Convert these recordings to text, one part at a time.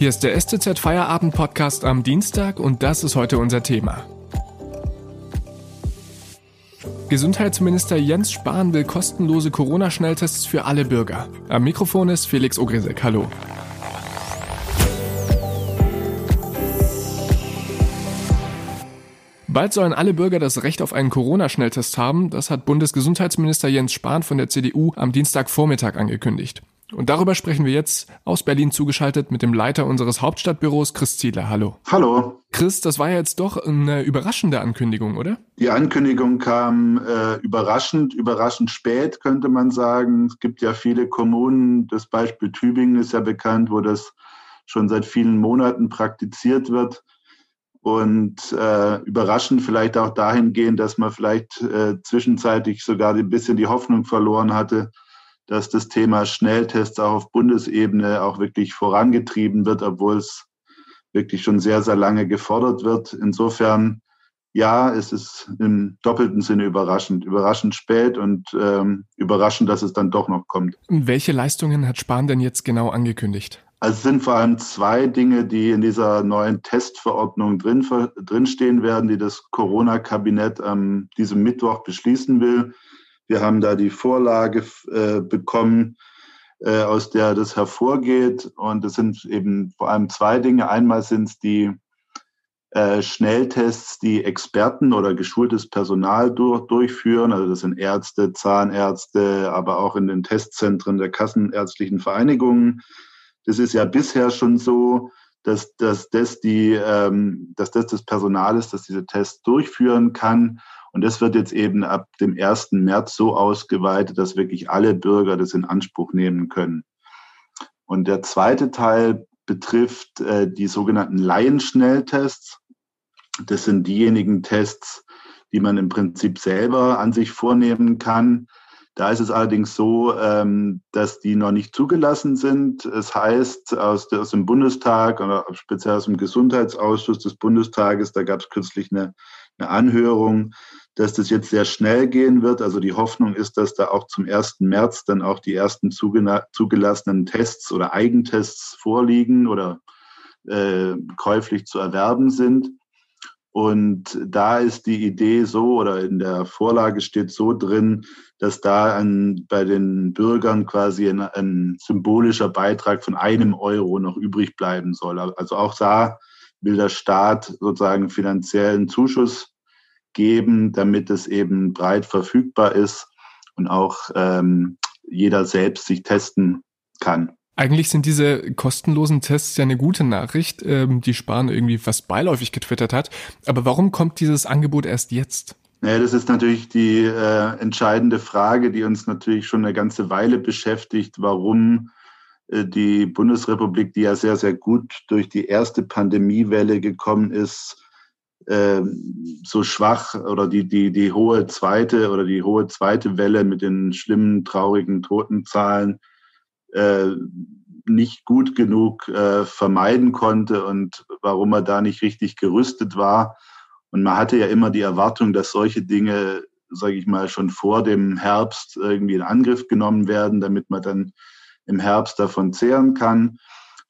Hier ist der STZ Feierabend Podcast am Dienstag und das ist heute unser Thema. Gesundheitsminister Jens Spahn will kostenlose Corona-Schnelltests für alle Bürger. Am Mikrofon ist Felix Ogresek. Hallo. Bald sollen alle Bürger das Recht auf einen Corona-Schnelltest haben. Das hat Bundesgesundheitsminister Jens Spahn von der CDU am Dienstagvormittag angekündigt. Und darüber sprechen wir jetzt aus Berlin zugeschaltet mit dem Leiter unseres Hauptstadtbüros, Chris Ziele. Hallo. Hallo. Chris, das war ja jetzt doch eine überraschende Ankündigung, oder? Die Ankündigung kam äh, überraschend, überraschend spät, könnte man sagen. Es gibt ja viele Kommunen, das Beispiel Tübingen ist ja bekannt, wo das schon seit vielen Monaten praktiziert wird. Und äh, überraschend vielleicht auch dahingehend, dass man vielleicht äh, zwischenzeitlich sogar ein bisschen die Hoffnung verloren hatte, dass das Thema Schnelltests auch auf Bundesebene auch wirklich vorangetrieben wird, obwohl es wirklich schon sehr, sehr lange gefordert wird. Insofern, ja, es ist im doppelten Sinne überraschend. Überraschend spät und ähm, überraschend, dass es dann doch noch kommt. Welche Leistungen hat Spahn denn jetzt genau angekündigt? Also es sind vor allem zwei Dinge, die in dieser neuen Testverordnung drin, drinstehen werden, die das Corona-Kabinett am diesem Mittwoch beschließen will. Wir haben da die Vorlage äh, bekommen, äh, aus der das hervorgeht. Und es sind eben vor allem zwei Dinge. Einmal sind es die äh, Schnelltests, die Experten oder geschultes Personal durch, durchführen. Also das sind Ärzte, Zahnärzte, aber auch in den Testzentren der kassenärztlichen Vereinigungen. Das ist ja bisher schon so, dass, dass, das, die, ähm, dass das das Personal ist, das diese Tests durchführen kann. Und das wird jetzt eben ab dem 1. März so ausgeweitet, dass wirklich alle Bürger das in Anspruch nehmen können. Und der zweite Teil betrifft äh, die sogenannten Laienschnelltests. Das sind diejenigen Tests, die man im Prinzip selber an sich vornehmen kann. Da ist es allerdings so, ähm, dass die noch nicht zugelassen sind. Es heißt aus, der, aus dem Bundestag oder speziell aus dem Gesundheitsausschuss des Bundestages, da gab es kürzlich eine, eine Anhörung, dass das jetzt sehr schnell gehen wird. Also die Hoffnung ist, dass da auch zum 1. März dann auch die ersten zugelassenen Tests oder Eigentests vorliegen oder äh, käuflich zu erwerben sind. Und da ist die Idee so oder in der Vorlage steht so drin, dass da ein, bei den Bürgern quasi ein, ein symbolischer Beitrag von einem Euro noch übrig bleiben soll. Also auch da will der Staat sozusagen finanziellen Zuschuss geben, damit es eben breit verfügbar ist und auch ähm, jeder selbst sich testen kann. Eigentlich sind diese kostenlosen Tests ja eine gute Nachricht, ähm, die Spahn irgendwie fast beiläufig getwittert hat. Aber warum kommt dieses Angebot erst jetzt? Ja, das ist natürlich die äh, entscheidende Frage, die uns natürlich schon eine ganze Weile beschäftigt, warum äh, die Bundesrepublik, die ja sehr, sehr gut durch die erste Pandemiewelle gekommen ist, ähm, so schwach oder die, die, die hohe zweite oder die hohe zweite Welle mit den schlimmen, traurigen Totenzahlen äh, nicht gut genug äh, vermeiden konnte und warum er da nicht richtig gerüstet war. Und man hatte ja immer die Erwartung, dass solche Dinge, sage ich mal, schon vor dem Herbst irgendwie in Angriff genommen werden, damit man dann im Herbst davon zehren kann.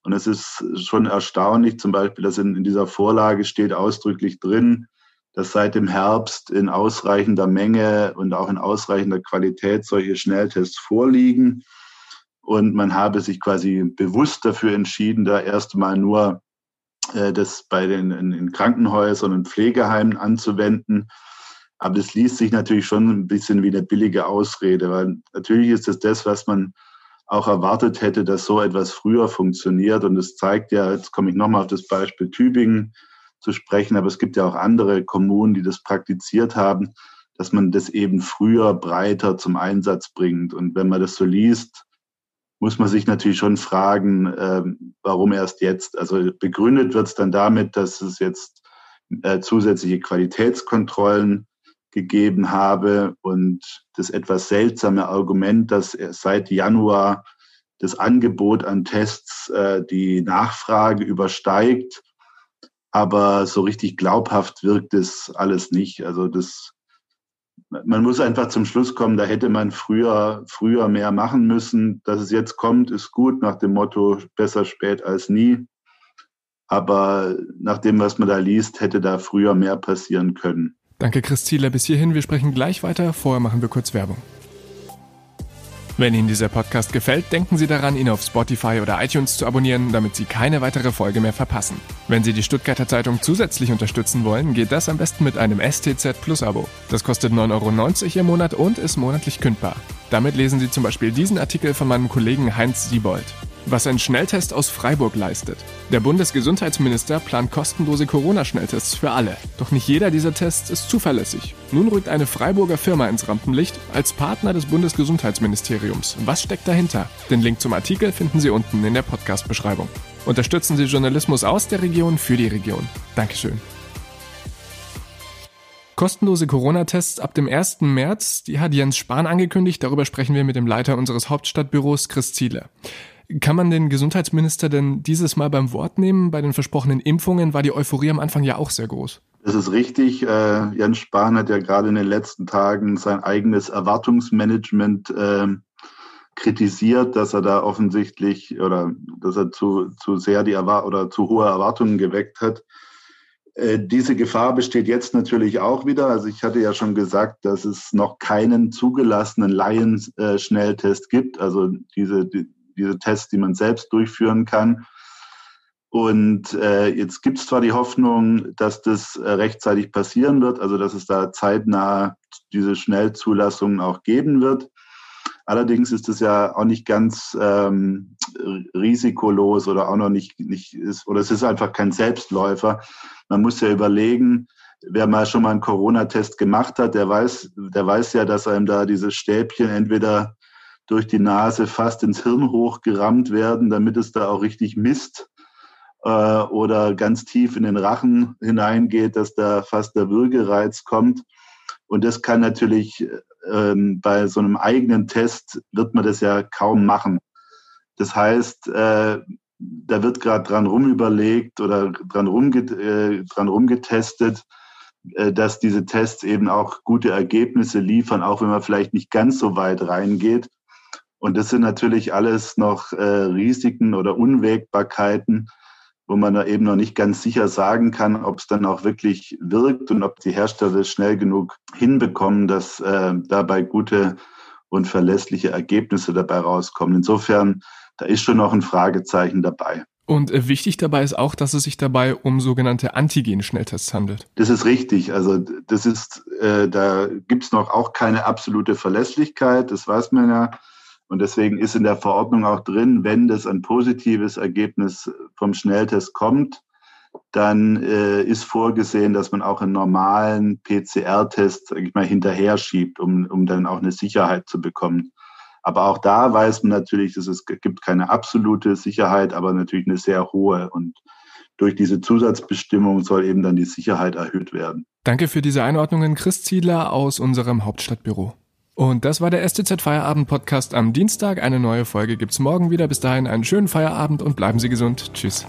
Und es ist schon erstaunlich, zum Beispiel, dass in, in dieser Vorlage steht ausdrücklich drin, dass seit dem Herbst in ausreichender Menge und auch in ausreichender Qualität solche Schnelltests vorliegen. Und man habe sich quasi bewusst dafür entschieden, da erstmal nur äh, das bei den in, in Krankenhäusern und Pflegeheimen anzuwenden. Aber es liest sich natürlich schon ein bisschen wie eine billige Ausrede, weil natürlich ist es das, was man auch erwartet hätte, dass so etwas früher funktioniert. Und es zeigt ja, jetzt komme ich nochmal auf das Beispiel Tübingen zu sprechen, aber es gibt ja auch andere Kommunen, die das praktiziert haben, dass man das eben früher breiter zum Einsatz bringt. Und wenn man das so liest, muss man sich natürlich schon fragen, ähm, warum erst jetzt. Also begründet wird es dann damit, dass es jetzt äh, zusätzliche Qualitätskontrollen gegeben habe und das etwas seltsame Argument, dass seit Januar das Angebot an Tests äh, die Nachfrage übersteigt. Aber so richtig glaubhaft wirkt es alles nicht. Also das, man muss einfach zum Schluss kommen, da hätte man früher, früher mehr machen müssen. Dass es jetzt kommt, ist gut nach dem Motto besser spät als nie. Aber nach dem, was man da liest, hätte da früher mehr passieren können. Danke, Chris Zieler. Bis hierhin. Wir sprechen gleich weiter. Vorher machen wir kurz Werbung. Wenn Ihnen dieser Podcast gefällt, denken Sie daran, ihn auf Spotify oder iTunes zu abonnieren, damit Sie keine weitere Folge mehr verpassen. Wenn Sie die Stuttgarter Zeitung zusätzlich unterstützen wollen, geht das am besten mit einem STZ Plus Abo. Das kostet 9,90 Euro im Monat und ist monatlich kündbar. Damit lesen Sie zum Beispiel diesen Artikel von meinem Kollegen Heinz Siebold was ein Schnelltest aus Freiburg leistet. Der Bundesgesundheitsminister plant kostenlose Corona-Schnelltests für alle. Doch nicht jeder dieser Tests ist zuverlässig. Nun rückt eine Freiburger Firma ins Rampenlicht als Partner des Bundesgesundheitsministeriums. Was steckt dahinter? Den Link zum Artikel finden Sie unten in der Podcast-Beschreibung. Unterstützen Sie Journalismus aus der Region für die Region. Dankeschön. Kostenlose Corona-Tests ab dem 1. März, die hat Jens Spahn angekündigt. Darüber sprechen wir mit dem Leiter unseres Hauptstadtbüros, Chris Ziele. Kann man den Gesundheitsminister denn dieses Mal beim Wort nehmen? Bei den versprochenen Impfungen war die Euphorie am Anfang ja auch sehr groß. Das ist richtig. Äh, Jens Spahn hat ja gerade in den letzten Tagen sein eigenes Erwartungsmanagement äh, kritisiert, dass er da offensichtlich oder dass er zu, zu sehr die Erwar oder zu hohe Erwartungen geweckt hat. Äh, diese Gefahr besteht jetzt natürlich auch wieder. Also ich hatte ja schon gesagt, dass es noch keinen zugelassenen Laien-Schnelltest gibt. Also diese, die, diese Tests, die man selbst durchführen kann. Und äh, jetzt gibt es zwar die Hoffnung, dass das äh, rechtzeitig passieren wird, also dass es da zeitnah diese Schnellzulassungen auch geben wird. Allerdings ist es ja auch nicht ganz ähm, risikolos oder auch noch nicht, nicht ist, oder es ist einfach kein Selbstläufer. Man muss ja überlegen, wer mal schon mal einen Corona-Test gemacht hat, der weiß, der weiß ja, dass einem da dieses Stäbchen entweder durch die Nase fast ins Hirn hochgerammt werden, damit es da auch richtig misst äh, oder ganz tief in den Rachen hineingeht, dass da fast der Würgereiz kommt. Und das kann natürlich ähm, bei so einem eigenen Test wird man das ja kaum machen. Das heißt, äh, da wird gerade dran rumüberlegt oder dran, rumget äh, dran rumgetestet, äh, dass diese Tests eben auch gute Ergebnisse liefern, auch wenn man vielleicht nicht ganz so weit reingeht. Und das sind natürlich alles noch äh, Risiken oder Unwägbarkeiten, wo man da eben noch nicht ganz sicher sagen kann, ob es dann auch wirklich wirkt und ob die Hersteller es schnell genug hinbekommen, dass äh, dabei gute und verlässliche Ergebnisse dabei rauskommen. Insofern, da ist schon noch ein Fragezeichen dabei. Und äh, wichtig dabei ist auch, dass es sich dabei um sogenannte Antigen-Schnelltests handelt. Das ist richtig. Also das ist, äh, da gibt's noch auch keine absolute Verlässlichkeit. Das weiß man ja. Und deswegen ist in der Verordnung auch drin, wenn das ein positives Ergebnis vom Schnelltest kommt, dann äh, ist vorgesehen, dass man auch einen normalen PCR-Test, mal, hinterher schiebt, um, um dann auch eine Sicherheit zu bekommen. Aber auch da weiß man natürlich, dass es gibt keine absolute Sicherheit, aber natürlich eine sehr hohe. Und durch diese Zusatzbestimmung soll eben dann die Sicherheit erhöht werden. Danke für diese Einordnungen, Chris Ziedler aus unserem Hauptstadtbüro. Und das war der STZ Feierabend Podcast am Dienstag. Eine neue Folge gibt's morgen wieder. Bis dahin einen schönen Feierabend und bleiben Sie gesund. Tschüss.